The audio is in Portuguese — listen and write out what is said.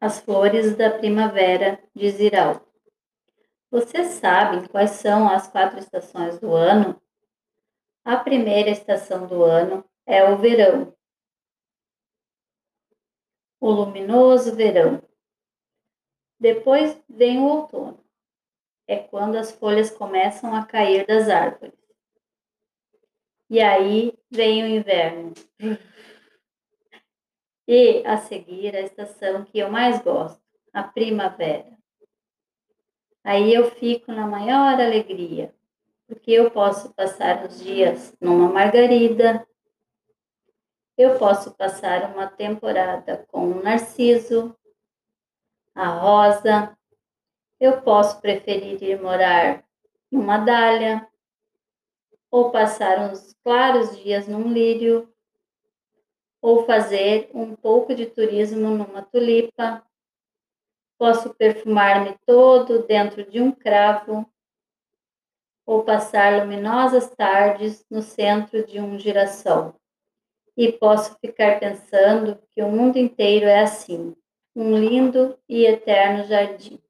As flores da primavera de Ziraldo. Vocês sabem quais são as quatro estações do ano? A primeira estação do ano é o verão. O luminoso verão. Depois vem o outono. É quando as folhas começam a cair das árvores. E aí vem o inverno. E a seguir a estação que eu mais gosto, a primavera. Aí eu fico na maior alegria, porque eu posso passar os dias numa margarida, eu posso passar uma temporada com um narciso, a rosa, eu posso preferir ir morar numa dália, ou passar uns claros dias num lírio, ou fazer um pouco de turismo numa tulipa. Posso perfumar-me todo dentro de um cravo, ou passar luminosas tardes no centro de um girassol. E posso ficar pensando que o mundo inteiro é assim, um lindo e eterno jardim.